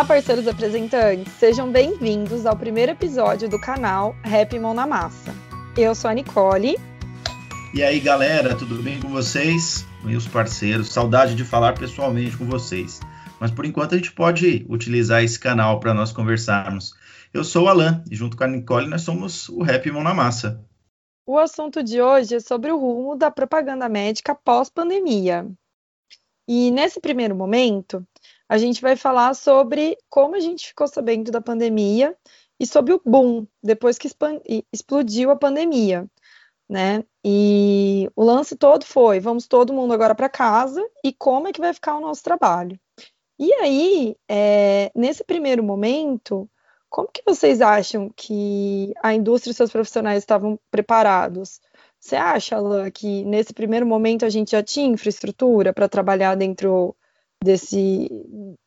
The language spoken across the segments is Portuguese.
Olá, parceiros apresentantes! Sejam bem-vindos ao primeiro episódio do canal Rap Mão na Massa. Eu sou a Nicole. E aí, galera, tudo bem com vocês? Meus parceiros, saudade de falar pessoalmente com vocês. Mas por enquanto a gente pode utilizar esse canal para nós conversarmos. Eu sou o Alan e junto com a Nicole nós somos o Rap Mão na Massa. O assunto de hoje é sobre o rumo da propaganda médica pós-pandemia. E nesse primeiro momento, a gente vai falar sobre como a gente ficou sabendo da pandemia e sobre o boom depois que explodiu a pandemia, né? E o lance todo foi: vamos todo mundo agora para casa e como é que vai ficar o nosso trabalho? E aí, é, nesse primeiro momento, como que vocês acham que a indústria e seus profissionais estavam preparados? Você acha, Alain, que nesse primeiro momento a gente já tinha infraestrutura para trabalhar dentro desse,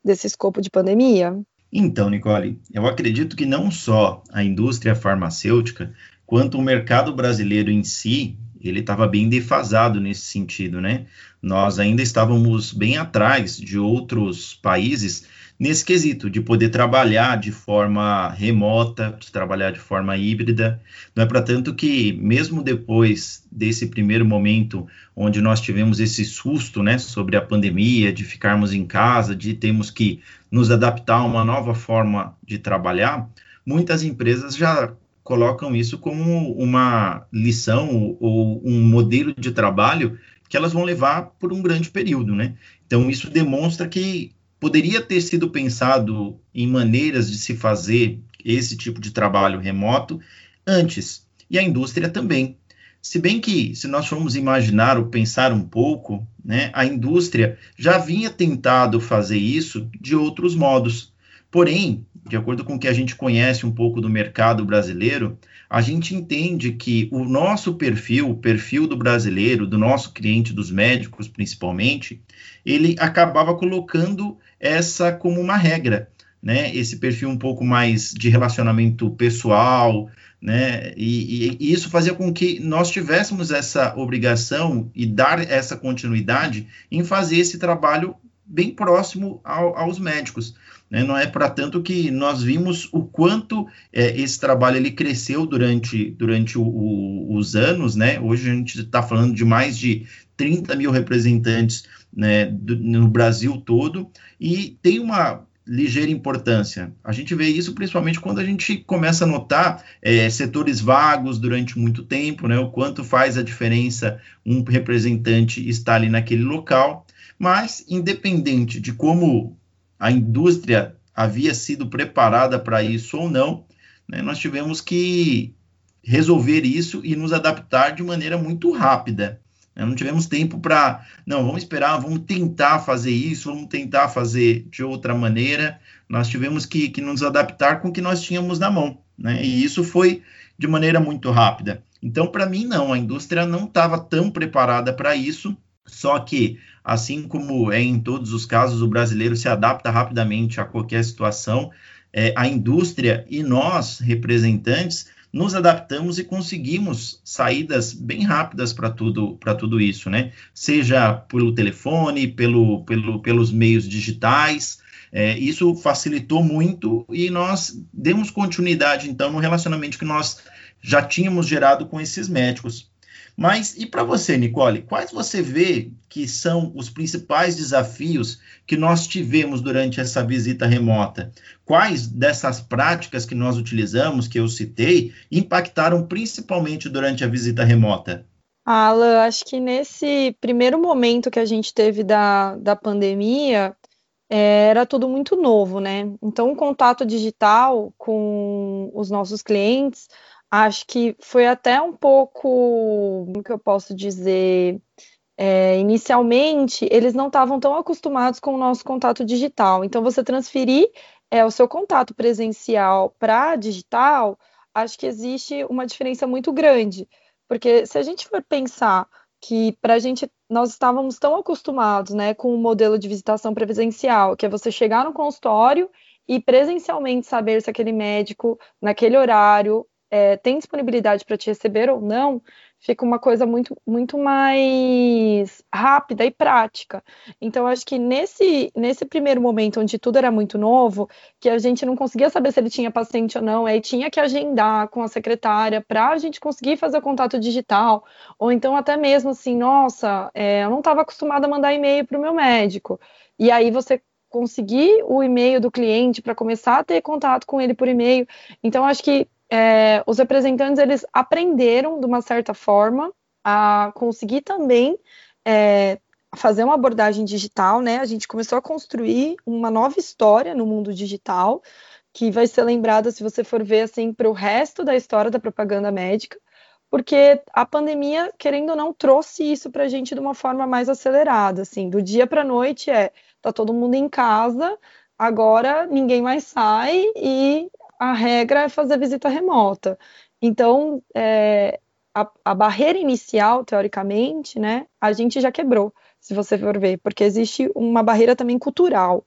desse escopo de pandemia? Então, Nicole, eu acredito que não só a indústria farmacêutica, quanto o mercado brasileiro em si, ele estava bem defasado nesse sentido, né? Nós ainda estávamos bem atrás de outros países nesse quesito de poder trabalhar de forma remota, de trabalhar de forma híbrida. Não é para tanto que, mesmo depois desse primeiro momento, onde nós tivemos esse susto né, sobre a pandemia, de ficarmos em casa, de termos que nos adaptar a uma nova forma de trabalhar, muitas empresas já colocam isso como uma lição ou um modelo de trabalho que elas vão levar por um grande período, né? Então, isso demonstra que poderia ter sido pensado em maneiras de se fazer esse tipo de trabalho remoto antes, e a indústria também. Se bem que, se nós formos imaginar ou pensar um pouco, né, a indústria já vinha tentado fazer isso de outros modos. Porém, de acordo com o que a gente conhece um pouco do mercado brasileiro, a gente entende que o nosso perfil, o perfil do brasileiro, do nosso cliente, dos médicos principalmente, ele acabava colocando essa como uma regra, né? Esse perfil um pouco mais de relacionamento pessoal, né? E, e, e, isso fazia com que nós tivéssemos essa obrigação e dar essa continuidade em fazer esse trabalho bem próximo ao, aos médicos. Né? Não é para tanto que nós vimos o quanto é, esse trabalho ele cresceu durante, durante o, o, os anos. Né? Hoje a gente está falando de mais de 30 mil representantes né, do, no Brasil todo, e tem uma ligeira importância. A gente vê isso principalmente quando a gente começa a notar é, setores vagos durante muito tempo, né, o quanto faz a diferença um representante estar ali naquele local, mas independente de como a indústria havia sido preparada para isso ou não, né, nós tivemos que resolver isso e nos adaptar de maneira muito rápida. Né? Não tivemos tempo para, não, vamos esperar, vamos tentar fazer isso, vamos tentar fazer de outra maneira. Nós tivemos que, que nos adaptar com o que nós tínhamos na mão, né? E isso foi de maneira muito rápida. Então, para mim, não, a indústria não estava tão preparada para isso, só que, assim como é em todos os casos, o brasileiro se adapta rapidamente a qualquer situação, é, a indústria e nós, representantes, nos adaptamos e conseguimos saídas bem rápidas para tudo, para tudo isso, né? Seja pelo telefone, pelo, pelo, pelos meios digitais. É, isso facilitou muito e nós demos continuidade, então, no relacionamento que nós já tínhamos gerado com esses médicos. Mas e para você, Nicole, quais você vê que são os principais desafios que nós tivemos durante essa visita remota? Quais dessas práticas que nós utilizamos, que eu citei, impactaram principalmente durante a visita remota? Alan, acho que nesse primeiro momento que a gente teve da, da pandemia, é, era tudo muito novo, né? Então, o contato digital com os nossos clientes acho que foi até um pouco, como que eu posso dizer, é, inicialmente eles não estavam tão acostumados com o nosso contato digital. Então, você transferir é, o seu contato presencial para digital, acho que existe uma diferença muito grande. Porque se a gente for pensar que para a gente nós estávamos tão acostumados né, com o modelo de visitação presencial, que é você chegar no consultório e presencialmente saber se aquele médico, naquele horário, é, tem disponibilidade para te receber ou não, fica uma coisa muito, muito mais rápida e prática. Então, acho que nesse, nesse primeiro momento, onde tudo era muito novo, que a gente não conseguia saber se ele tinha paciente ou não, aí tinha que agendar com a secretária para a gente conseguir fazer o contato digital, ou então até mesmo assim, nossa, é, eu não estava acostumada a mandar e-mail para o meu médico. E aí você conseguir o e-mail do cliente para começar a ter contato com ele por e-mail. Então, acho que é, os representantes eles aprenderam de uma certa forma a conseguir também é, fazer uma abordagem digital, né? A gente começou a construir uma nova história no mundo digital que vai ser lembrada se você for ver assim para o resto da história da propaganda médica, porque a pandemia, querendo ou não, trouxe isso para a gente de uma forma mais acelerada, assim, do dia para noite é tá todo mundo em casa, agora ninguém mais sai e a regra é fazer visita remota. Então, é, a, a, barreira inicial, teoricamente, né, a gente já quebrou, se você for ver, porque existe uma barreira também cultural,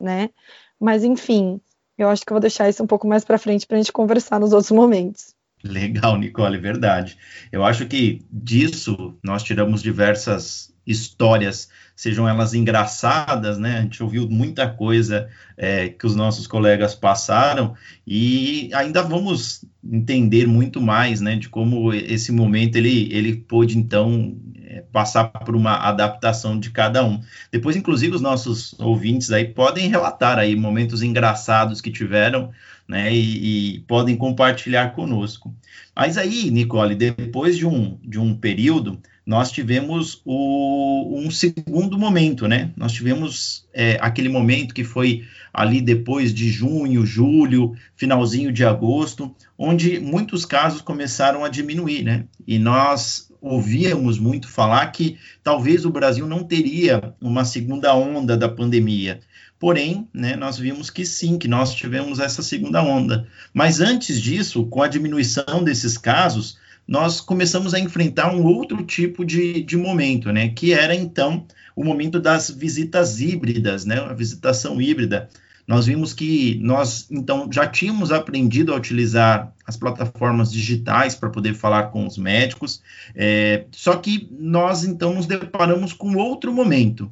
né? Mas, enfim, eu acho que eu vou deixar isso um pouco mais para frente para a gente conversar nos outros momentos. Legal, Nicole, verdade. Eu acho que disso nós tiramos diversas histórias, sejam elas engraçadas, né? A gente ouviu muita coisa é, que os nossos colegas passaram e ainda vamos entender muito mais, né? De como esse momento ele, ele pôde então é, passar por uma adaptação de cada um. Depois, inclusive, os nossos ouvintes aí podem relatar aí momentos engraçados que tiveram, né? E, e podem compartilhar conosco. Mas aí, Nicole, depois de um, de um período nós tivemos o, um segundo momento, né? Nós tivemos é, aquele momento que foi ali depois de junho, julho, finalzinho de agosto, onde muitos casos começaram a diminuir, né? E nós ouvíamos muito falar que talvez o Brasil não teria uma segunda onda da pandemia. Porém, né, nós vimos que sim, que nós tivemos essa segunda onda. Mas antes disso, com a diminuição desses casos, nós começamos a enfrentar um outro tipo de, de momento, né? Que era então o momento das visitas híbridas, né? A visitação híbrida. Nós vimos que nós então já tínhamos aprendido a utilizar as plataformas digitais para poder falar com os médicos, é, só que nós então nos deparamos com outro momento.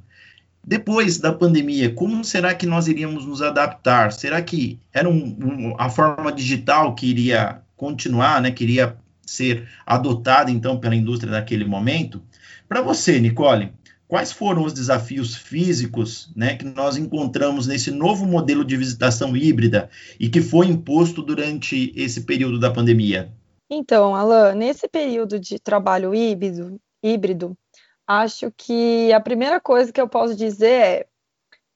Depois da pandemia, como será que nós iríamos nos adaptar? Será que era um, um, a forma digital que iria continuar, né? Que iria ser adotada então pela indústria naquele momento. Para você, Nicole, quais foram os desafios físicos né, que nós encontramos nesse novo modelo de visitação híbrida e que foi imposto durante esse período da pandemia? Então, Alan, nesse período de trabalho híbrido, híbrido, acho que a primeira coisa que eu posso dizer é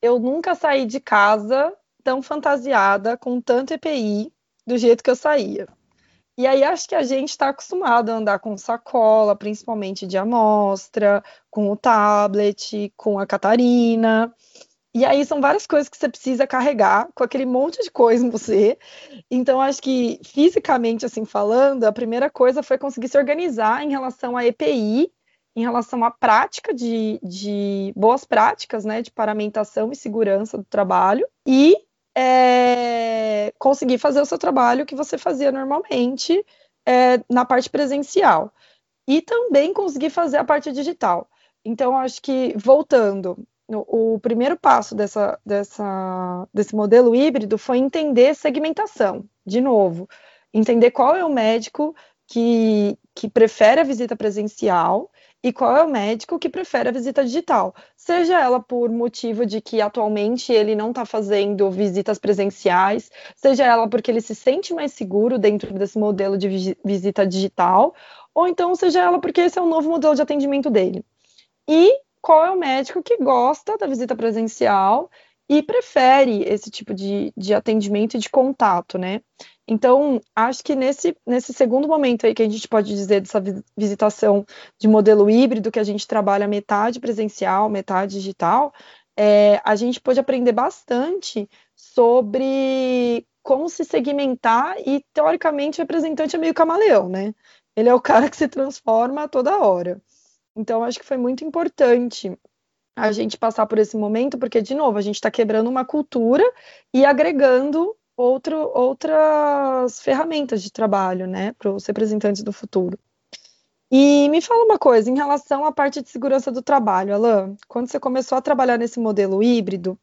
eu nunca saí de casa tão fantasiada com tanto EPI do jeito que eu saía. E aí acho que a gente está acostumado a andar com sacola, principalmente de amostra, com o tablet, com a Catarina. E aí são várias coisas que você precisa carregar com aquele monte de coisa em você. Então acho que fisicamente assim falando, a primeira coisa foi conseguir se organizar em relação à EPI, em relação à prática de, de boas práticas, né, de paramentação e segurança do trabalho e é, conseguir fazer o seu trabalho que você fazia normalmente é, na parte presencial. E também conseguir fazer a parte digital. Então, acho que, voltando, o primeiro passo dessa, dessa, desse modelo híbrido foi entender segmentação, de novo. Entender qual é o médico que, que prefere a visita presencial e qual é o médico que prefere a visita digital, seja ela por motivo de que atualmente ele não está fazendo visitas presenciais, seja ela porque ele se sente mais seguro dentro desse modelo de visita digital, ou então seja ela porque esse é o novo modelo de atendimento dele. E qual é o médico que gosta da visita presencial e prefere esse tipo de, de atendimento e de contato, né? Então, acho que nesse, nesse segundo momento aí que a gente pode dizer dessa visitação de modelo híbrido, que a gente trabalha metade presencial, metade digital, é, a gente pode aprender bastante sobre como se segmentar e, teoricamente, o representante é meio camaleão, né? Ele é o cara que se transforma a toda hora. Então, acho que foi muito importante a gente passar por esse momento, porque, de novo, a gente está quebrando uma cultura e agregando outro, outras ferramentas de trabalho, né, para os representantes do futuro. E me fala uma coisa, em relação à parte de segurança do trabalho, Alain, quando você começou a trabalhar nesse modelo híbrido,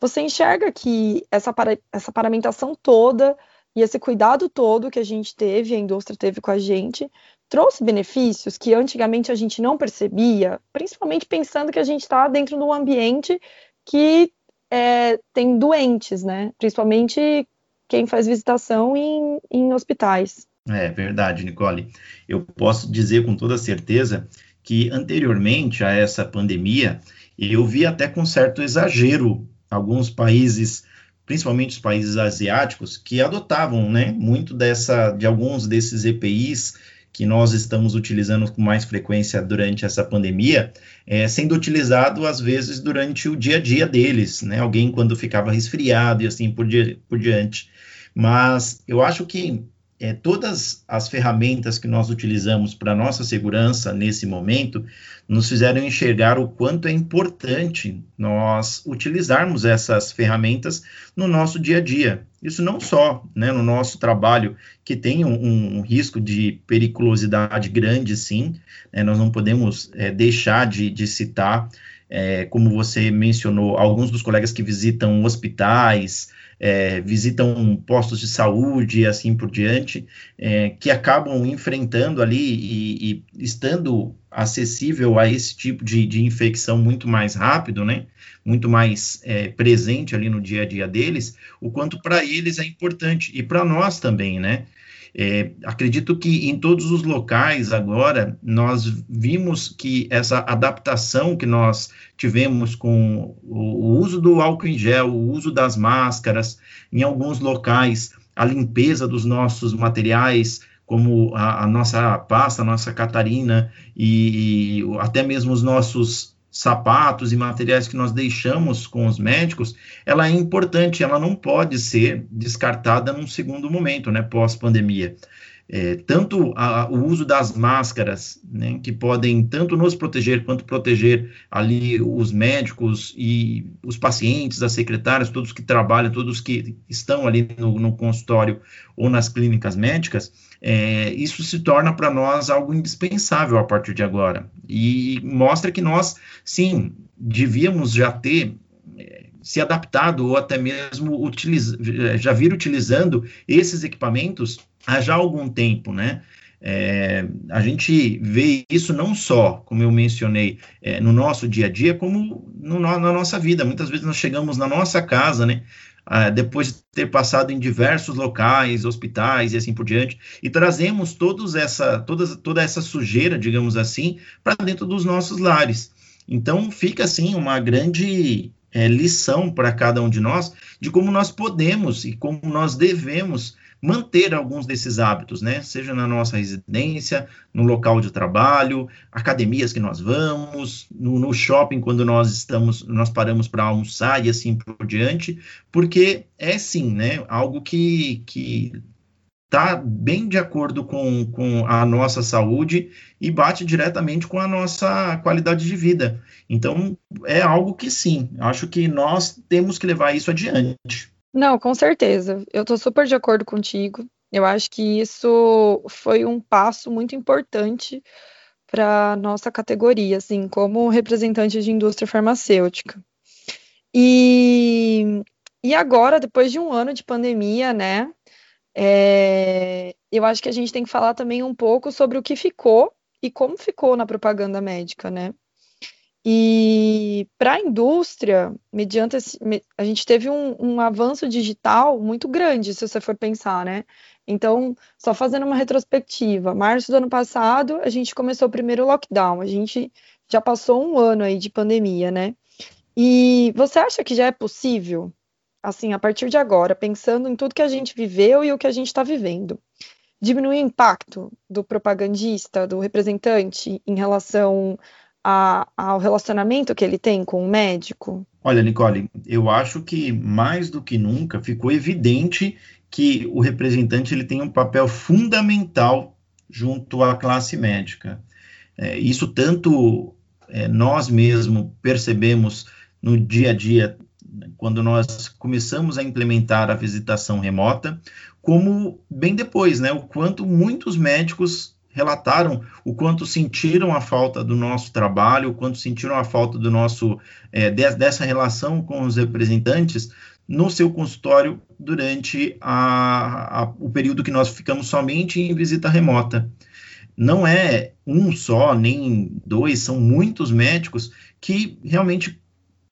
você enxerga que essa, para, essa paramentação toda e esse cuidado todo que a gente teve, a indústria teve com a gente, trouxe benefícios que antigamente a gente não percebia, principalmente pensando que a gente está dentro de um ambiente que é, tem doentes, né? Principalmente quem faz visitação em, em hospitais. É verdade, Nicole. Eu posso dizer com toda certeza que anteriormente a essa pandemia, eu vi até com certo exagero alguns países, principalmente os países asiáticos, que adotavam, né, muito dessa, de alguns desses EPIs que nós estamos utilizando com mais frequência durante essa pandemia, é, sendo utilizado às vezes durante o dia a dia deles, né? Alguém quando ficava resfriado e assim por, di por diante. Mas eu acho que é, todas as ferramentas que nós utilizamos para nossa segurança nesse momento nos fizeram enxergar o quanto é importante nós utilizarmos essas ferramentas no nosso dia a dia. Isso não só né, no nosso trabalho, que tem um, um risco de periculosidade grande, sim, né, nós não podemos é, deixar de, de citar, é, como você mencionou, alguns dos colegas que visitam hospitais, é, visitam postos de saúde e assim por diante, é, que acabam enfrentando ali e, e, estando acessível a esse tipo de, de infecção muito mais rápido, né? Muito mais é, presente ali no dia a dia deles, o quanto para eles é importante e para nós também, né? É, acredito que em todos os locais agora nós vimos que essa adaptação que nós tivemos com o, uso do álcool em gel, o uso das máscaras, em alguns locais, a limpeza dos nossos materiais, como a, a nossa pasta, a nossa Catarina, e, e até mesmo os nossos sapatos e materiais que nós deixamos com os médicos, ela é importante, ela não pode ser descartada num segundo momento, né, pós-pandemia. É, tanto a, o uso das máscaras, né, que podem tanto nos proteger quanto proteger ali os médicos e os pacientes, as secretárias, todos que trabalham, todos que estão ali no, no consultório ou nas clínicas médicas, é, isso se torna para nós algo indispensável a partir de agora. E mostra que nós, sim, devíamos já ter é, se adaptado ou até mesmo utiliza, já vir utilizando esses equipamentos há já algum tempo, né? É, a gente vê isso não só, como eu mencionei, é, no nosso dia a dia, como no, na nossa vida. Muitas vezes nós chegamos na nossa casa, né? Uh, depois de ter passado em diversos locais, hospitais e assim por diante, e trazemos todos essa, toda, toda essa sujeira, digamos assim, para dentro dos nossos lares. Então, fica assim uma grande é, lição para cada um de nós de como nós podemos e como nós devemos manter alguns desses hábitos, né? Seja na nossa residência, no local de trabalho, academias que nós vamos, no, no shopping quando nós estamos, nós paramos para almoçar e assim por diante, porque é sim, né? Algo que, que está bem de acordo com, com a nossa saúde e bate diretamente com a nossa qualidade de vida. Então, é algo que sim, acho que nós temos que levar isso adiante. Não, com certeza. Eu estou super de acordo contigo. Eu acho que isso foi um passo muito importante para nossa categoria, assim, como representante de indústria farmacêutica. E, e agora, depois de um ano de pandemia, né, é, eu acho que a gente tem que falar também um pouco sobre o que ficou e como ficou na propaganda médica, né? E para a indústria, mediante esse, a gente teve um, um, avanço digital muito grande, se você for pensar, né? Então, só fazendo uma retrospectiva, março do ano passado, a gente começou o primeiro lockdown, a gente já passou um ano aí de pandemia, né? E você acha que já é possível, assim, a partir de agora, pensando em tudo que a gente viveu e o que a gente está vivendo, diminuir o impacto do propagandista, do representante em relação a, ao relacionamento que ele tem com o médico? Olha, Nicole, eu acho que mais do que nunca ficou evidente que o representante ele tem um papel fundamental junto à classe médica. É, isso tanto é, nós mesmos percebemos no dia a dia quando nós começamos a implementar a visitação remota, como bem depois, né? O quanto muitos médicos relataram o quanto sentiram a falta do nosso trabalho, o quanto sentiram a falta do nosso é, dessa relação com os representantes no seu consultório durante a, a, o período que nós ficamos somente em visita remota. Não é um só, nem dois, são muitos médicos que realmente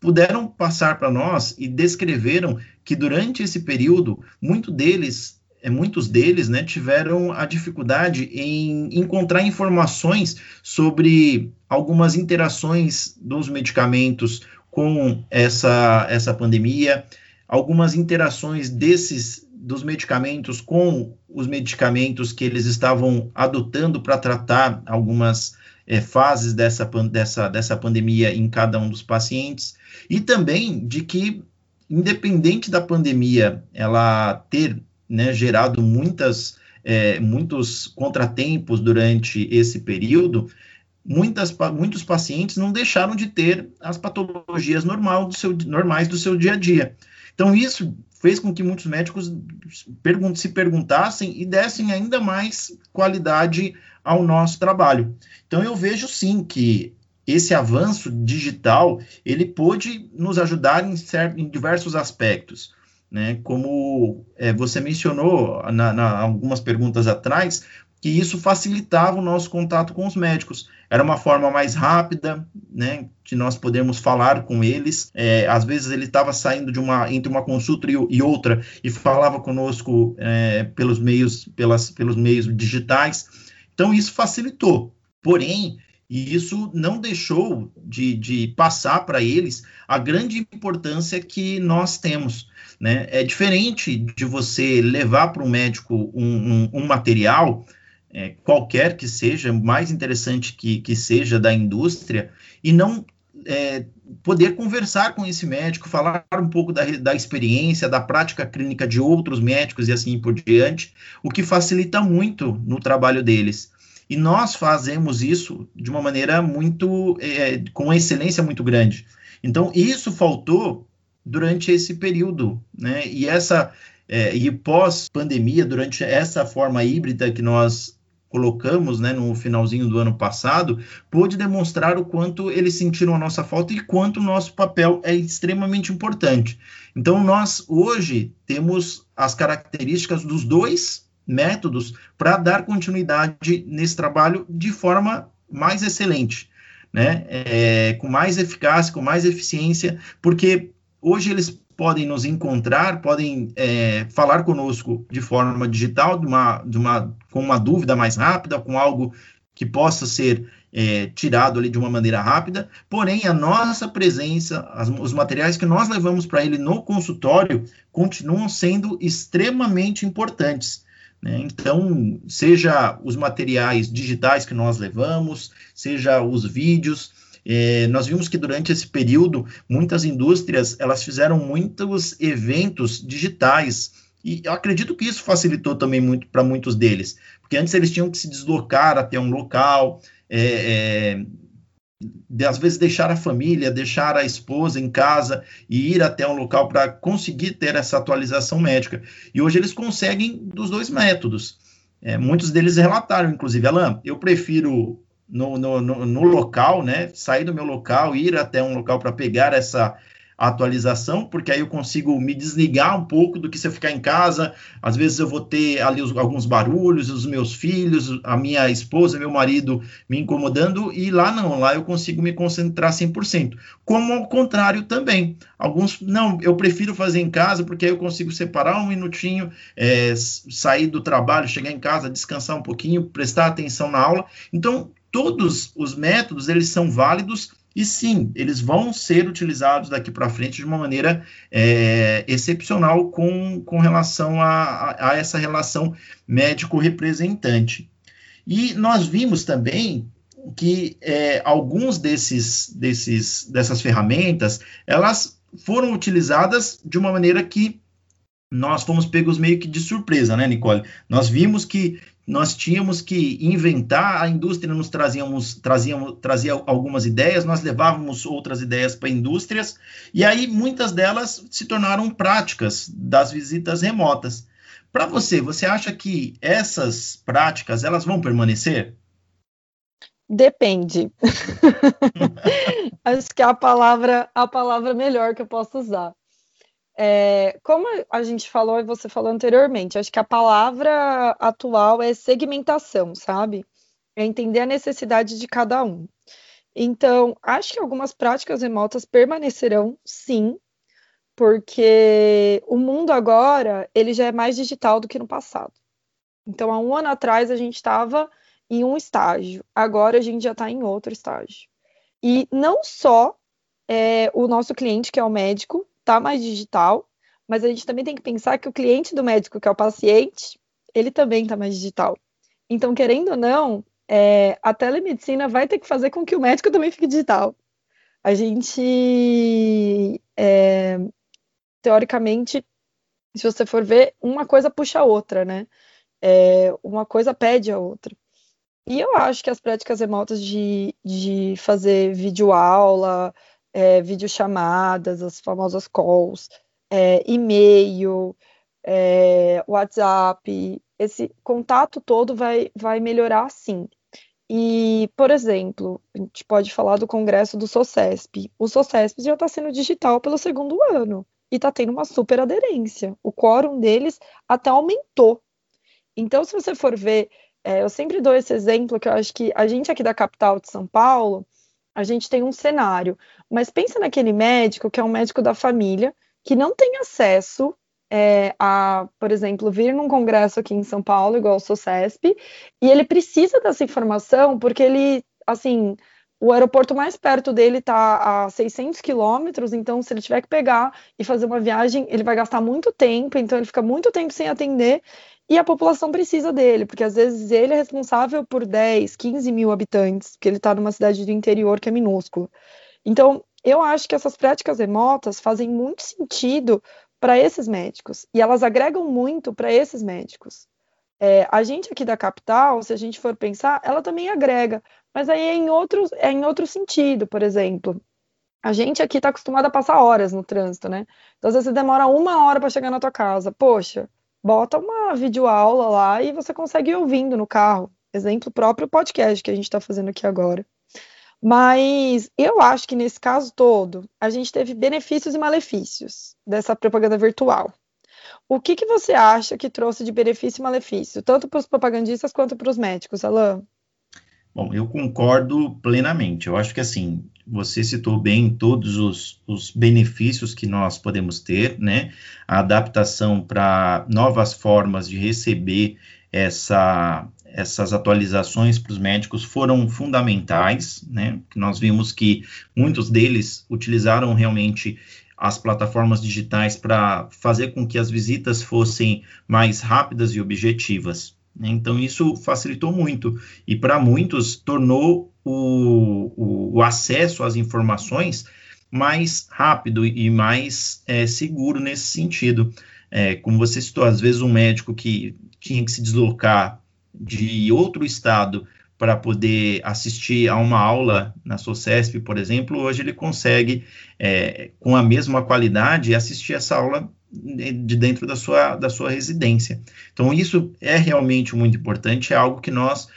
puderam passar para nós e descreveram que durante esse período, muito deles muitos deles né, tiveram a dificuldade em encontrar informações sobre algumas interações dos medicamentos com essa, essa pandemia, algumas interações desses dos medicamentos com os medicamentos que eles estavam adotando para tratar algumas é, fases dessa, dessa, dessa pandemia em cada um dos pacientes, e também de que, independente da pandemia ela ter né, gerado muitas, é, muitos contratempos durante esse período, muitas, muitos pacientes não deixaram de ter as patologias normal do seu, normais do seu dia a dia. Então, isso fez com que muitos médicos pergun se perguntassem e dessem ainda mais qualidade ao nosso trabalho. Então, eu vejo sim que esse avanço digital ele pôde nos ajudar em, em diversos aspectos né? Como é, você mencionou na, na, algumas perguntas atrás, que isso facilitava o nosso contato com os médicos. Era uma forma mais rápida, né, de nós podermos falar com eles. É, às vezes ele estava saindo de uma entre uma consulta e, e outra e falava conosco é, pelos meios pelas, pelos meios digitais. Então isso facilitou. Porém, isso não deixou de, de passar para eles a grande importância que nós temos né? É diferente de você levar para o médico um, um, um material, é, qualquer que seja, mais interessante que, que seja da indústria, e não é, poder conversar com esse médico, falar um pouco da, da experiência, da prática clínica de outros médicos e assim por diante, o que facilita muito no trabalho deles. E nós fazemos isso de uma maneira muito, é, com uma excelência muito grande. Então, isso faltou durante esse período, né? E essa é, e pós pandemia, durante essa forma híbrida que nós colocamos, né, no finalzinho do ano passado, pôde demonstrar o quanto eles sentiram a nossa falta e quanto o nosso papel é extremamente importante. Então, nós hoje temos as características dos dois métodos para dar continuidade nesse trabalho de forma mais excelente, né, é, com mais eficácia, com mais eficiência, porque Hoje eles podem nos encontrar, podem é, falar conosco de forma digital, de uma, de uma, com uma dúvida mais rápida, com algo que possa ser é, tirado ali de uma maneira rápida, porém a nossa presença, as, os materiais que nós levamos para ele no consultório continuam sendo extremamente importantes. Né? Então, seja os materiais digitais que nós levamos, seja os vídeos, é, nós vimos que durante esse período, muitas indústrias elas fizeram muitos eventos digitais. E eu acredito que isso facilitou também muito para muitos deles, porque antes eles tinham que se deslocar até um local, é, é, de, às vezes deixar a família, deixar a esposa em casa e ir até um local para conseguir ter essa atualização médica. E hoje eles conseguem dos dois métodos. É, muitos deles relataram, inclusive, Alan, eu prefiro no, no, no, no local, né? Sair do meu local, ir até um local para pegar essa atualização, porque aí eu consigo me desligar um pouco do que se eu ficar em casa. Às vezes eu vou ter ali os, alguns barulhos, os meus filhos, a minha esposa, meu marido me incomodando, e lá não, lá eu consigo me concentrar 100%. Como ao contrário também. Alguns, não, eu prefiro fazer em casa, porque aí eu consigo separar um minutinho, é, sair do trabalho, chegar em casa, descansar um pouquinho, prestar atenção na aula. Então, todos os métodos eles são válidos e sim, eles vão ser utilizados daqui para frente de uma maneira é, excepcional com, com relação a, a, a essa relação médico-representante. E nós vimos também que é, alguns desses, desses, dessas ferramentas, elas foram utilizadas de uma maneira que nós fomos pegos meio que de surpresa, né, Nicole? Nós vimos que nós tínhamos que inventar, a indústria nos trazíamos, trazíamos, trazia algumas ideias, nós levávamos outras ideias para indústrias, e aí muitas delas se tornaram práticas das visitas remotas. Para você, você acha que essas práticas elas vão permanecer? Depende. Acho que é a palavra a palavra melhor que eu posso usar. É, como a gente falou e você falou anteriormente, acho que a palavra atual é segmentação, sabe? É entender a necessidade de cada um. Então, acho que algumas práticas remotas permanecerão, sim, porque o mundo agora ele já é mais digital do que no passado. Então, há um ano atrás a gente estava em um estágio, agora a gente já está em outro estágio. E não só é, o nosso cliente, que é o médico, tá mais digital, mas a gente também tem que pensar que o cliente do médico, que é o paciente, ele também está mais digital. Então, querendo ou não, é, a telemedicina vai ter que fazer com que o médico também fique digital. A gente, é, teoricamente, se você for ver, uma coisa puxa a outra, né? É, uma coisa pede a outra. E eu acho que as práticas remotas de, de fazer videoaula, é, videochamadas, as famosas calls, é, e-mail, é, WhatsApp, esse contato todo vai, vai melhorar sim. E, por exemplo, a gente pode falar do congresso do SOCESP. O SOCESP já está sendo digital pelo segundo ano e está tendo uma super aderência. O quórum deles até aumentou. Então, se você for ver, é, eu sempre dou esse exemplo que eu acho que a gente aqui da capital de São Paulo, a gente tem um cenário. Mas pensa naquele médico que é um médico da família, que não tem acesso é, a, por exemplo, vir num congresso aqui em São Paulo, igual o SOCESP, e ele precisa dessa informação porque ele, assim, o aeroporto mais perto dele está a 600 quilômetros, então se ele tiver que pegar e fazer uma viagem, ele vai gastar muito tempo, então ele fica muito tempo sem atender, e a população precisa dele, porque às vezes ele é responsável por 10, 15 mil habitantes, porque ele está numa cidade do interior que é minúscula. Então, eu acho que essas práticas remotas fazem muito sentido para esses médicos, e elas agregam muito para esses médicos. É, a gente aqui da capital, se a gente for pensar, ela também agrega, mas aí é em outro, é em outro sentido, por exemplo. A gente aqui está acostumado a passar horas no trânsito, né? Então, às vezes você demora uma hora para chegar na tua casa. Poxa, bota uma videoaula lá e você consegue ir ouvindo no carro. Exemplo próprio podcast que a gente está fazendo aqui agora. Mas eu acho que nesse caso todo, a gente teve benefícios e malefícios dessa propaganda virtual. O que, que você acha que trouxe de benefício e malefício, tanto para os propagandistas quanto para os médicos, Alain? Bom, eu concordo plenamente. Eu acho que assim, você citou bem todos os, os benefícios que nós podemos ter, né? A adaptação para novas formas de receber essa, essas atualizações para os médicos foram fundamentais, né? Nós vimos que muitos deles utilizaram realmente as plataformas digitais para fazer com que as visitas fossem mais rápidas e objetivas. Né? Então, isso facilitou muito e, para muitos, tornou o, o, o, acesso às informações mais rápido e mais é, seguro nesse sentido. É, como você citou, às vezes um médico que tinha que se deslocar de outro estado para poder assistir a uma aula na SOCESP, por exemplo, hoje ele consegue, é, com a mesma qualidade, assistir essa aula de dentro da sua, da sua residência. Então, isso é realmente muito importante, é algo que nós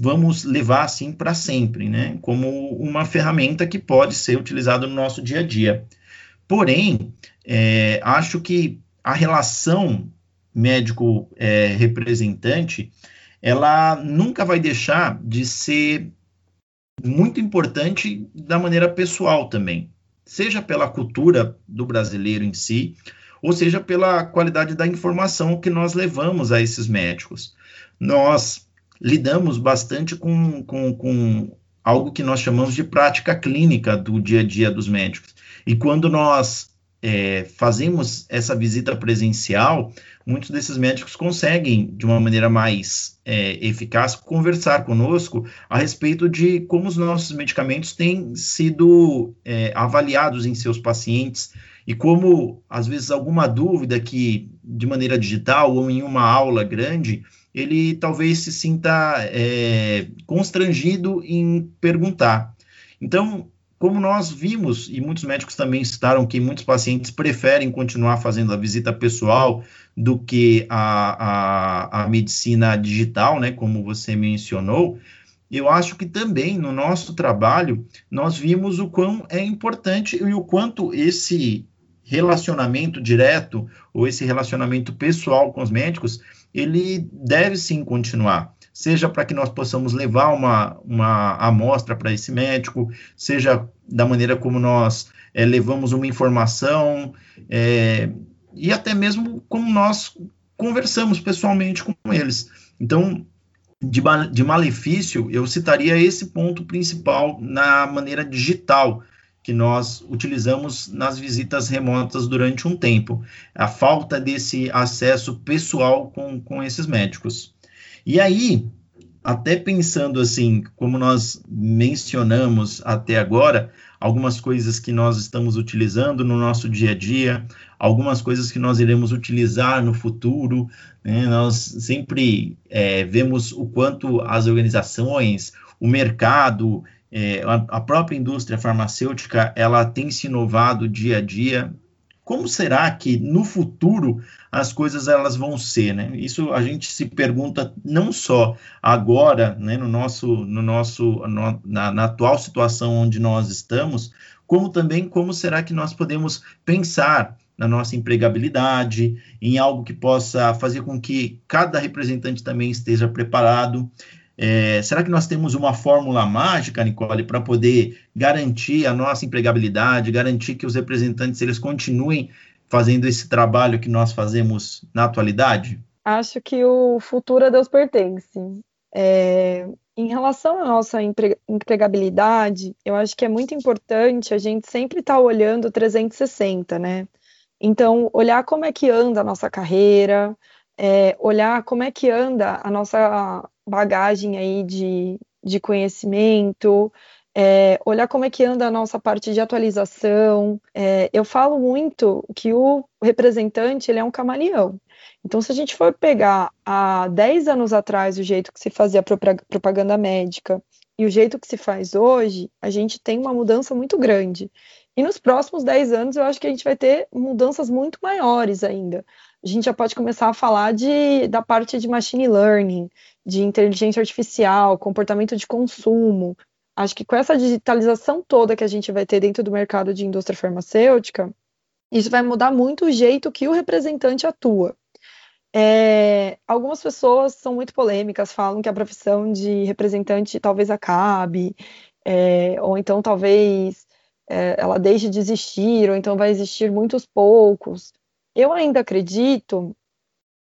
vamos levar assim para sempre, né? Como uma ferramenta que pode ser utilizada no nosso dia a dia. Porém, é, acho que a relação médico-representante, é, ela nunca vai deixar de ser muito importante da maneira pessoal também seja pela cultura do brasileiro em si, ou seja pela qualidade da informação que nós levamos a esses médicos. Nós lidamos bastante com, com, com algo que nós chamamos de prática clínica do dia a dia dos médicos. E quando nós é, fazemos essa visita presencial, muitos desses médicos conseguem, de uma maneira mais é, eficaz, conversar conosco a respeito de como os nossos medicamentos têm sido é, avaliados em seus pacientes E como, às vezes, alguma dúvida que, de maneira digital ou em uma aula grande, ele talvez se sinta é, constrangido em perguntar. Então, como nós vimos, e muitos médicos também citaram que muitos pacientes preferem continuar fazendo a visita pessoal do que a, a, a medicina digital, né, como você mencionou, eu acho que também no nosso trabalho nós vimos o quão é importante e o quanto esse relacionamento direto ou esse relacionamento pessoal com os médicos, ele deve sim continuar seja para que nós possamos levar uma, uma amostra para esse médico, seja da maneira como nós é, levamos uma informação, é, e até mesmo como nós conversamos pessoalmente com eles. Então, de, de malefício, eu citaria esse ponto principal na maneira digital que nós utilizamos nas visitas remotas durante um tempo, a falta desse acesso pessoal com, com esses médicos. E aí, até pensando assim, como nós mencionamos até agora, algumas coisas que nós estamos utilizando no nosso dia a dia, algumas coisas que nós iremos utilizar no futuro, né? nós sempre é, vemos o quanto as organizações, o mercado, é, a, a própria indústria farmacêutica, ela tem se inovado dia a dia, como será que no futuro as coisas elas vão ser, né? Isso a gente se pergunta não só agora, né, no nosso, no nosso, no, na, na atual situação onde nós estamos, como também como será que nós podemos pensar na nossa empregabilidade, em algo que possa fazer com que cada representante também esteja preparado. É, será que nós temos uma fórmula mágica, Nicole, para poder garantir a nossa empregabilidade, garantir que os representantes eles continuem fazendo esse trabalho que nós fazemos na atualidade? Acho que o futuro a Deus pertence. É, em relação à nossa empregabilidade, eu acho que é muito importante a gente sempre estar tá olhando 360, né? Então, olhar como é que anda a nossa carreira, é, olhar como é que anda a nossa bagagem aí de, de conhecimento, é, olhar como é que anda a nossa parte de atualização. É, eu falo muito que o representante ele é um camaleão. Então, se a gente for pegar há 10 anos atrás o jeito que se fazia propaganda médica e o jeito que se faz hoje, a gente tem uma mudança muito grande. E nos próximos 10 anos, eu acho que a gente vai ter mudanças muito maiores ainda. A gente já pode começar a falar de, da parte de machine learning, de inteligência artificial, comportamento de consumo. Acho que com essa digitalização toda que a gente vai ter dentro do mercado de indústria farmacêutica, isso vai mudar muito o jeito que o representante atua. É, algumas pessoas são muito polêmicas, falam que a profissão de representante talvez acabe, é, ou então talvez é, ela deixe de existir, ou então vai existir muitos poucos. Eu ainda acredito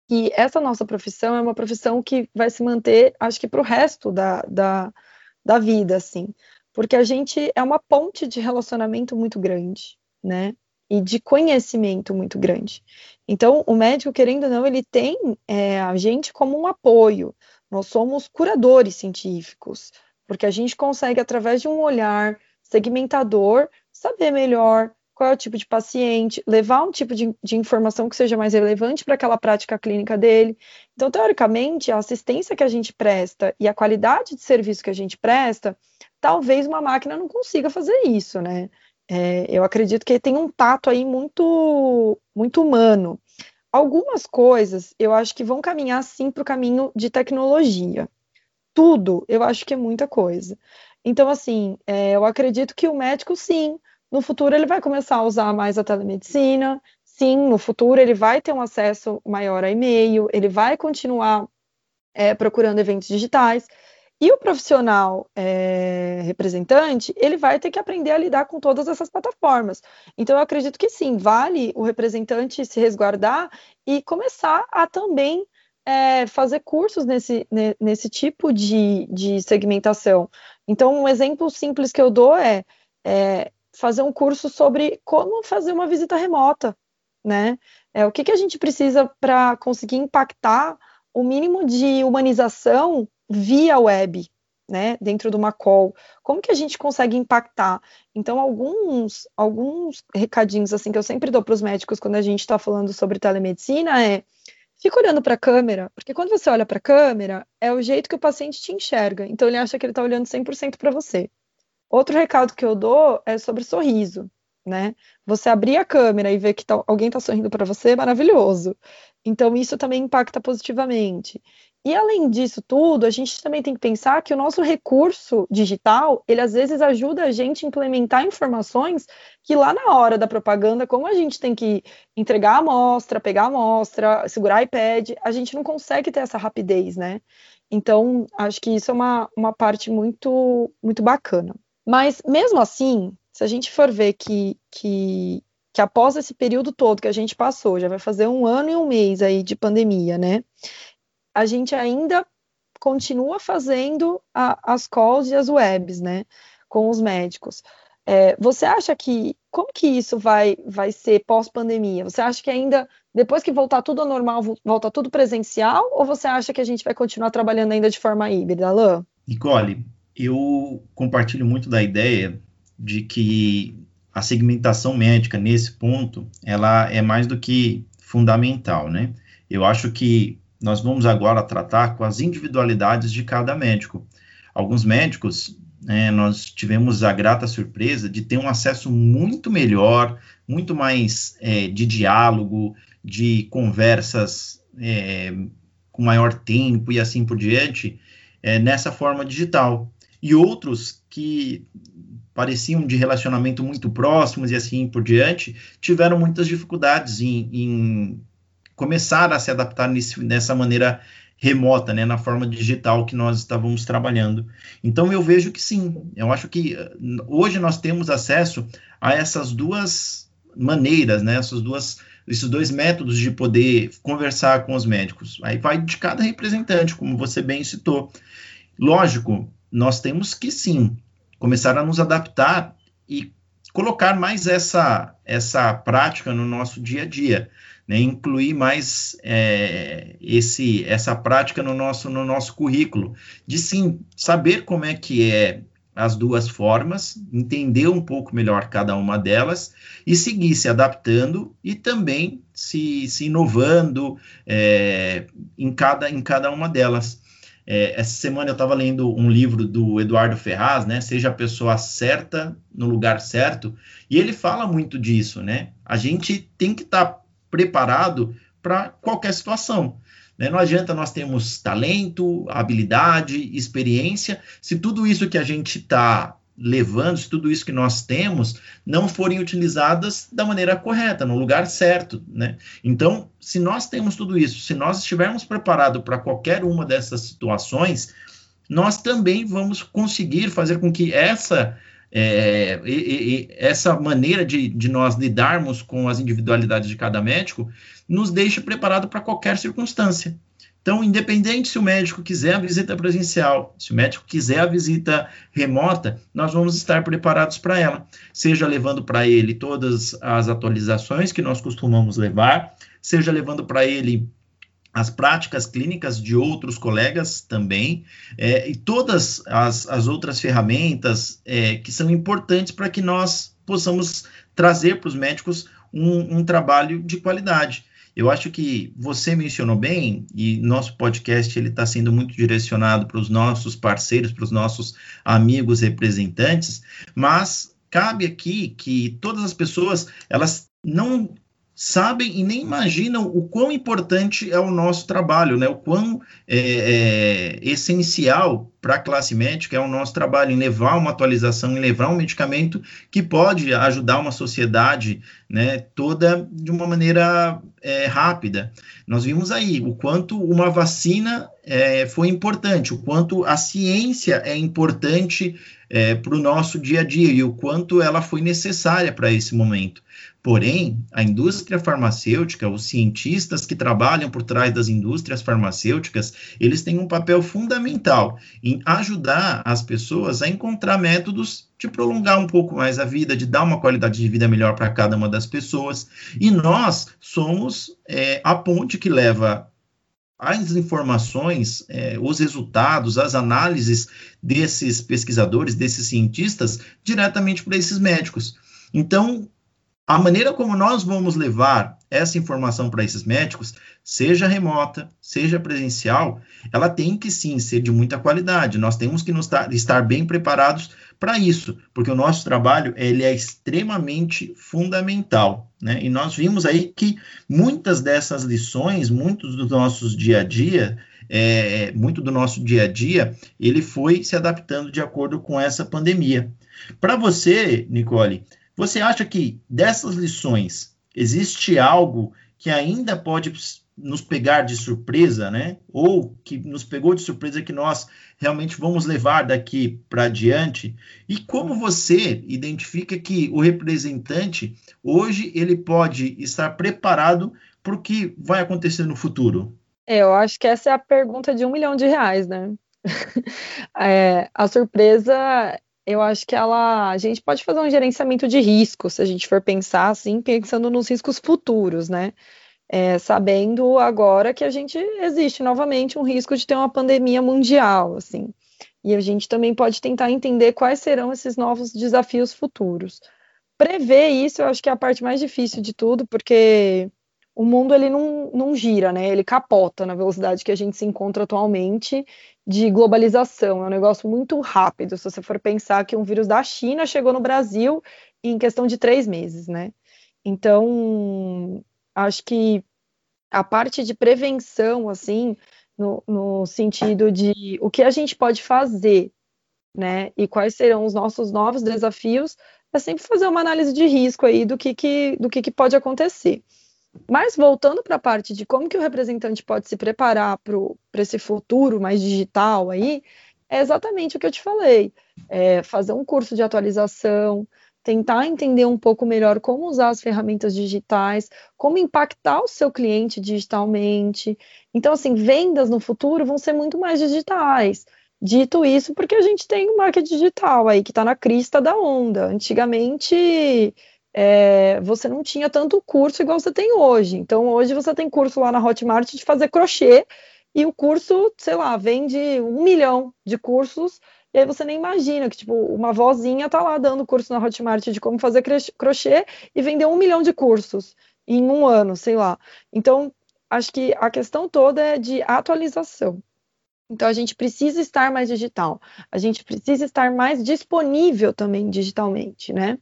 que essa nossa profissão é uma profissão que vai se manter, acho que para o resto da, da, da vida, assim, porque a gente é uma ponte de relacionamento muito grande, né? E de conhecimento muito grande. Então, o médico, querendo ou não, ele tem é, a gente como um apoio. Nós somos curadores científicos, porque a gente consegue, através de um olhar segmentador, saber melhor qual é o tipo de paciente, levar um tipo de, de informação que seja mais relevante para aquela prática clínica dele. Então, teoricamente, a assistência que a gente presta e a qualidade de serviço que a gente presta, talvez uma máquina não consiga fazer isso, né? É, eu acredito que tem um tato aí muito, muito humano. Algumas coisas eu acho que vão caminhar sim para o caminho de tecnologia. Tudo, eu acho que é muita coisa. Então, assim, é, eu acredito que o médico, sim, no futuro, ele vai começar a usar mais a telemedicina. Sim, no futuro, ele vai ter um acesso maior a e-mail, ele vai continuar é, procurando eventos digitais. E o profissional é, representante, ele vai ter que aprender a lidar com todas essas plataformas. Então, eu acredito que sim, vale o representante se resguardar e começar a também é, fazer cursos nesse, nesse tipo de, de segmentação. Então, um exemplo simples que eu dou é, é fazer um curso sobre como fazer uma visita remota, né? É, o que, que a gente precisa para conseguir impactar o mínimo de humanização via web, né, dentro de uma call, como que a gente consegue impactar? Então, alguns, alguns recadinhos assim que eu sempre dou para os médicos quando a gente está falando sobre telemedicina é fica olhando para a câmera, porque quando você olha para a câmera, é o jeito que o paciente te enxerga. Então, ele acha que ele está olhando 100% para você. Outro recado que eu dou é sobre sorriso, né? Você abrir a câmera e ver que tá, alguém está sorrindo para você é maravilhoso. Então, isso também impacta positivamente. E além disso tudo, a gente também tem que pensar que o nosso recurso digital, ele às vezes ajuda a gente a implementar informações que lá na hora da propaganda, como a gente tem que entregar a amostra, pegar a amostra, segurar iPad, a gente não consegue ter essa rapidez, né? Então, acho que isso é uma, uma parte muito, muito bacana. Mas, mesmo assim, se a gente for ver que, que, que após esse período todo que a gente passou, já vai fazer um ano e um mês aí de pandemia, né? a gente ainda continua fazendo a, as calls e as webs, né, com os médicos. É, você acha que como que isso vai vai ser pós-pandemia? Você acha que ainda depois que voltar tudo ao normal, volta tudo presencial, ou você acha que a gente vai continuar trabalhando ainda de forma híbrida, Alain? Nicole, eu compartilho muito da ideia de que a segmentação médica nesse ponto, ela é mais do que fundamental, né? Eu acho que nós vamos agora tratar com as individualidades de cada médico. Alguns médicos, né, nós tivemos a grata surpresa de ter um acesso muito melhor, muito mais é, de diálogo, de conversas é, com maior tempo e assim por diante, é, nessa forma digital. E outros que pareciam de relacionamento muito próximos e assim por diante, tiveram muitas dificuldades em, em começar a se adaptar nesse, nessa maneira remota, né, na forma digital que nós estávamos trabalhando. Então eu vejo que sim, eu acho que eh, hoje nós temos acesso a essas duas maneiras, né, essas duas esses dois métodos de poder conversar com os médicos. Aí vai de cada representante, como você bem citou. Lógico, nós temos que sim começar a nos adaptar e colocar mais essa essa prática no nosso dia a dia né, incluir mais é, esse, essa prática no nosso, no nosso currículo, de sim saber como é que é as duas formas, entender um pouco melhor cada uma delas e seguir se adaptando e também se, se inovando é, em, cada, em cada uma delas. É, essa semana eu estava lendo um livro do Eduardo Ferraz, né? Seja a pessoa certa no lugar certo, e ele fala muito disso, né? A gente tem que estar tá preparado para qualquer situação. Né? Não adianta nós termos talento, habilidade, experiência, se tudo isso que a gente está levando, se tudo isso que nós temos não forem utilizadas da maneira correta, no lugar certo, né? Então, se nós temos tudo isso, se nós estivermos preparados para qualquer uma dessas situações, nós também vamos conseguir fazer com que essa é, e, e, essa maneira de, de, nós lidarmos com as individualidades de cada médico nos deixa preparado para qualquer circunstância. Então, independente se o médico quiser a visita presencial, se o médico quiser a visita remota, nós vamos estar preparados para ela, seja levando para ele todas as atualizações que nós costumamos levar, seja levando para ele as práticas clínicas de outros colegas também, é, e todas as, as outras ferramentas é, que são importantes para que nós possamos trazer para os médicos um, um, trabalho de qualidade. Eu acho que você mencionou bem, e nosso podcast ele está sendo muito direcionado para os nossos parceiros, para os nossos amigos representantes, mas cabe aqui que todas as pessoas elas não sabem e nem imaginam o quão importante é o nosso trabalho, né? O quão é, é, essencial para a classe médica é o nosso trabalho em levar uma atualização, em levar um medicamento que pode ajudar uma sociedade, né? Toda de uma maneira é, rápida. Nós vimos aí o quanto uma vacina é, foi importante, o quanto a ciência é importante é, para o nosso dia a dia e o quanto ela foi necessária para esse momento. Porém, a indústria farmacêutica, os cientistas que trabalham por trás das indústrias farmacêuticas, eles têm um papel fundamental em ajudar as pessoas a encontrar métodos de prolongar um pouco mais a vida, de dar uma qualidade de vida melhor para cada uma das pessoas. E nós somos é, a ponte que leva as informações, é, os resultados, as análises desses pesquisadores, desses cientistas, diretamente para esses médicos. Então, a maneira como nós vamos levar essa informação para esses médicos, seja remota, seja presencial, ela tem que sim ser de muita qualidade. Nós temos que nos estar bem preparados para isso, porque o nosso trabalho ele é extremamente fundamental, né? E nós vimos aí que muitas dessas lições, muitos dos nossos dia a dia, é, muito do nosso dia a dia, ele foi se adaptando de acordo com essa pandemia. Para você, Nicole, você acha que dessas lições existe algo que ainda pode nos pegar de surpresa, né? Ou que nos pegou de surpresa que nós realmente vamos levar daqui para diante? E como você identifica que o representante hoje ele pode estar preparado para o que vai acontecer no futuro? É, eu acho que essa é a pergunta de um milhão de reais, né? é, a surpresa eu acho que ela, a gente pode fazer um gerenciamento de risco, se a gente for pensar assim, pensando nos riscos futuros, né? É, sabendo agora que a gente existe novamente um risco de ter uma pandemia mundial, assim. E a gente também pode tentar entender quais serão esses novos desafios futuros. Prever isso, eu acho que é a parte mais difícil de tudo, porque o mundo ele não, não gira, né? Ele capota na velocidade que a gente se encontra atualmente de globalização. É um negócio muito rápido. Se você for pensar que um vírus da China chegou no Brasil em questão de três meses, né? Então, acho que a parte de prevenção, assim, no, no sentido de o que a gente pode fazer, né? E quais serão os nossos novos desafios, é sempre fazer uma análise de risco aí do que, que, do que, que pode acontecer. Mas voltando para a parte de como que o representante pode se preparar para esse futuro mais digital aí, é exatamente o que eu te falei. É fazer um curso de atualização, tentar entender um pouco melhor como usar as ferramentas digitais, como impactar o seu cliente digitalmente. Então, assim, vendas no futuro vão ser muito mais digitais. Dito isso, porque a gente tem o marketing digital aí que está na crista da onda. Antigamente é, você não tinha tanto curso igual você tem hoje. Então, hoje você tem curso lá na Hotmart de fazer crochê, e o curso, sei lá, vende um milhão de cursos, e aí você nem imagina que, tipo, uma vozinha tá lá dando curso na Hotmart de como fazer crochê e vendeu um milhão de cursos em um ano, sei lá. Então, acho que a questão toda é de atualização. Então, a gente precisa estar mais digital, a gente precisa estar mais disponível também digitalmente, né?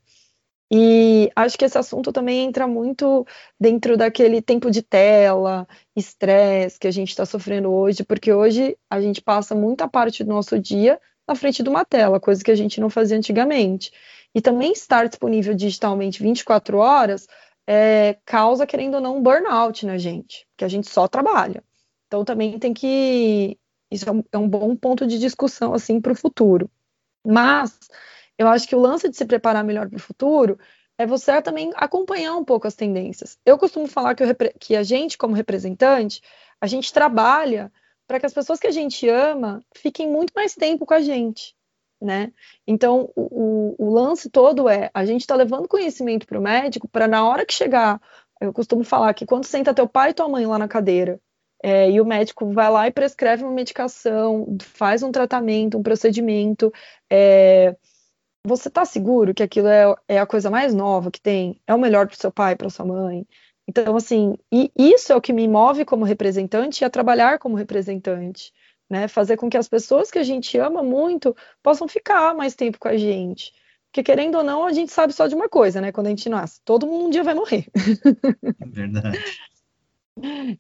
E acho que esse assunto também entra muito dentro daquele tempo de tela, estresse que a gente está sofrendo hoje, porque hoje a gente passa muita parte do nosso dia na frente de uma tela, coisa que a gente não fazia antigamente. E também estar disponível digitalmente 24 horas é, causa, querendo ou não, um burnout na gente, porque a gente só trabalha. Então também tem que. Isso é um, é um bom ponto de discussão assim para o futuro. Mas eu acho que o lance de se preparar melhor para o futuro é você também acompanhar um pouco as tendências. Eu costumo falar que, eu, que a gente, como representante, a gente trabalha para que as pessoas que a gente ama fiquem muito mais tempo com a gente, né? Então, o, o, o lance todo é a gente está levando conhecimento para o médico para na hora que chegar, eu costumo falar que quando senta teu pai e tua mãe lá na cadeira é, e o médico vai lá e prescreve uma medicação, faz um tratamento, um procedimento, é, você tá seguro que aquilo é, é a coisa mais nova que tem? É o melhor para seu pai, para sua mãe? Então, assim, e isso é o que me move como representante e a trabalhar como representante, né? Fazer com que as pessoas que a gente ama muito possam ficar mais tempo com a gente. Porque, querendo ou não, a gente sabe só de uma coisa, né? Quando a gente nasce, todo mundo um dia vai morrer. É verdade.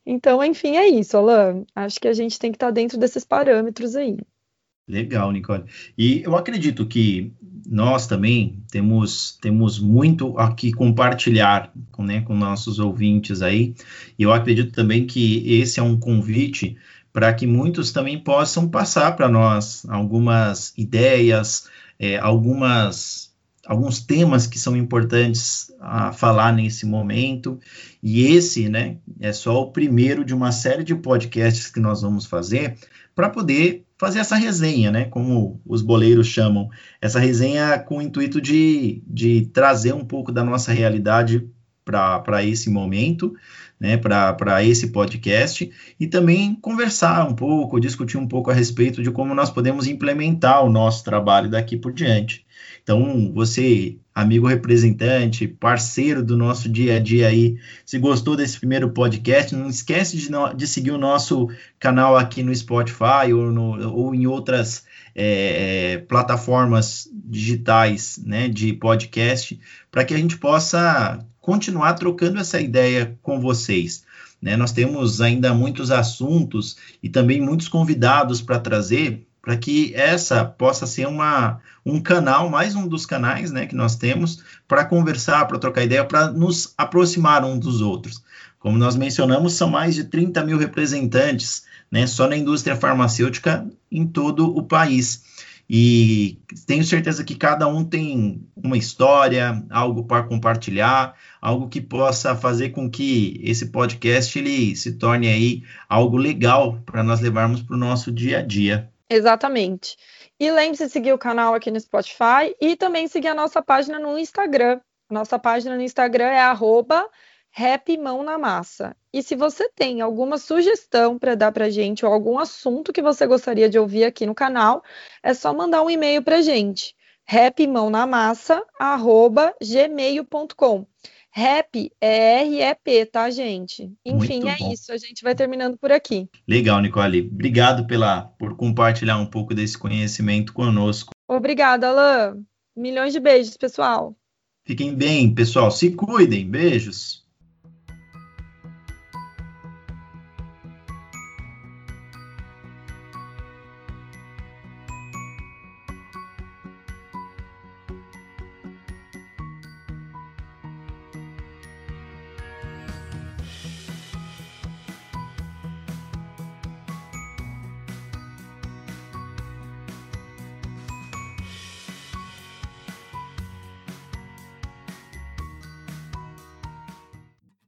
Então, enfim, é isso, Alain. Acho que a gente tem que estar tá dentro desses parâmetros aí. Legal, Nicole. E eu acredito que nós também temos, temos muito a que compartilhar com, né, com nossos ouvintes aí. E eu acredito também que esse é um convite para que muitos também possam passar para nós algumas ideias, é, algumas alguns temas que são importantes a falar nesse momento. E esse, né, é só o primeiro de uma série de podcasts que nós vamos fazer para poder fazer essa resenha, né? Como os boleiros chamam, essa resenha com o intuito de, de trazer um pouco da nossa realidade para esse momento, né, para esse podcast e também conversar um pouco, discutir um pouco a respeito de como nós podemos implementar o nosso trabalho daqui por diante. Então, você, amigo representante, parceiro do nosso dia a dia aí, se gostou desse primeiro podcast, não esquece de, no, de seguir o nosso canal aqui no Spotify ou, no, ou em outras é, plataformas digitais né, de podcast, para que a gente possa continuar trocando essa ideia com vocês. Né? Nós temos ainda muitos assuntos e também muitos convidados para trazer para que essa possa ser uma, um canal, mais um dos canais né, que nós temos para conversar, para trocar ideia, para nos aproximar um dos outros. Como nós mencionamos, são mais de 30 mil representantes né, só na indústria farmacêutica em todo o país. E tenho certeza que cada um tem uma história, algo para compartilhar, algo que possa fazer com que esse podcast ele se torne aí algo legal para nós levarmos para o nosso dia a dia. Exatamente. E lembre-se de seguir o canal aqui no Spotify e também seguir a nossa página no Instagram. Nossa página no Instagram é arroba Massa. E se você tem alguma sugestão para dar para gente ou algum assunto que você gostaria de ouvir aqui no canal, é só mandar um e-mail para gente. rapmãonamassa@gmail.com. Rap é R-E-P, tá, gente? Enfim, Muito é bom. isso. A gente vai terminando por aqui. Legal, Nicole. Obrigado pela, por compartilhar um pouco desse conhecimento conosco. Obrigada, Alain. Milhões de beijos, pessoal. Fiquem bem, pessoal. Se cuidem. Beijos.